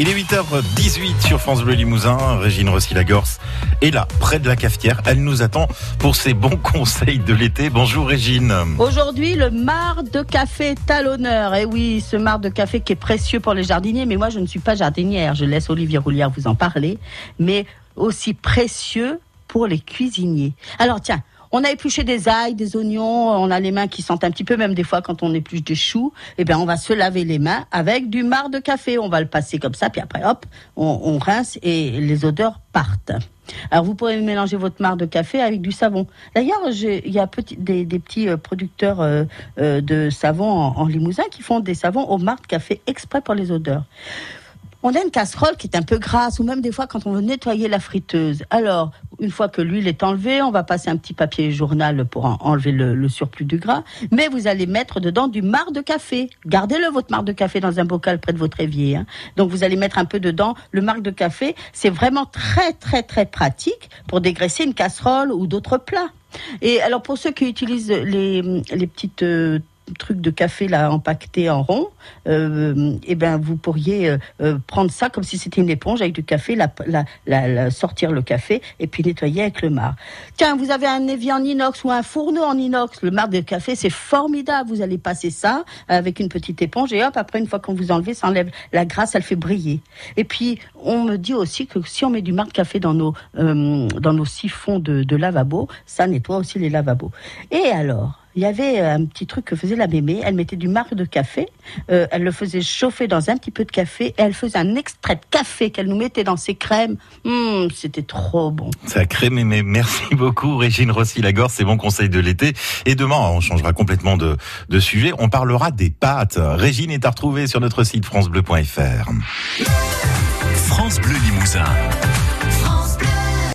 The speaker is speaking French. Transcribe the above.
Il est 8h18 sur France Bleu Limousin. Régine Rossi-Lagorce est là, près de la cafetière. Elle nous attend pour ses bons conseils de l'été. Bonjour Régine. Aujourd'hui, le marc de café est à l'honneur. Et oui, ce marc de café qui est précieux pour les jardiniers. Mais moi, je ne suis pas jardinière. Je laisse Olivier Roulière vous en parler. Mais aussi précieux pour les cuisiniers. Alors tiens, on a épluché des ails, des oignons, on a les mains qui sentent un petit peu, même des fois quand on épluche des choux, eh bien on va se laver les mains avec du marc de café. On va le passer comme ça, puis après hop, on, rince et les odeurs partent. Alors vous pourrez mélanger votre marc de café avec du savon. D'ailleurs, il y a des, petits euh, producteurs euh, euh, de savon en, en, Limousin qui font des savons au marc de café exprès pour les odeurs on a une casserole qui est un peu grasse, ou même des fois quand on veut nettoyer la friteuse. Alors, une fois que l'huile est enlevée, on va passer un petit papier journal pour enlever le, surplus du gras. Mais vous allez mettre dedans du marc de café. Gardez-le, votre marc de café, dans un bocal près de votre évier. Hein. Donc, vous allez mettre un peu dedans le marc de café. C'est vraiment très, très, très pratique pour dégraisser une casserole ou d'autres plats. Et alors, pour ceux qui utilisent les, les petites euh, truc de café là empaqueté en rond, euh, et eh ben vous pourriez euh, euh, prendre ça comme si c'était une éponge avec du café, la, la, sortir le café et puis nettoyer avec le marc. Tiens, vous avez un évier en inox ou un fourneau en inox, le marc de café c'est formidable. Vous allez passer ça avec une petite éponge et hop après une fois qu'on vous enlevez, ça enlève la graisse, elle fait briller. Et puis on me dit aussi que si on met du marc de café dans nos dans nos siphons de, de lavabo, ça nettoie aussi les lavabos. Et alors il y avait euh, un petit truc que faisait la mémé. Elle mettait du marc de café, euh, elle le faisait chauffer dans un petit peu de café et elle faisait un extrait de café qu'elle nous mettait dans ses crèmes. Hum, c'était trop bon. Ça crée mémé. Merci beaucoup Régine Rossi-Lagorce, c'est bon conseil de l'été. Et demain, on changera complètement de, de sujet. On parlera des pâtes. Régine est à retrouver sur notre site francebleu.fr. France Bleu Limousin.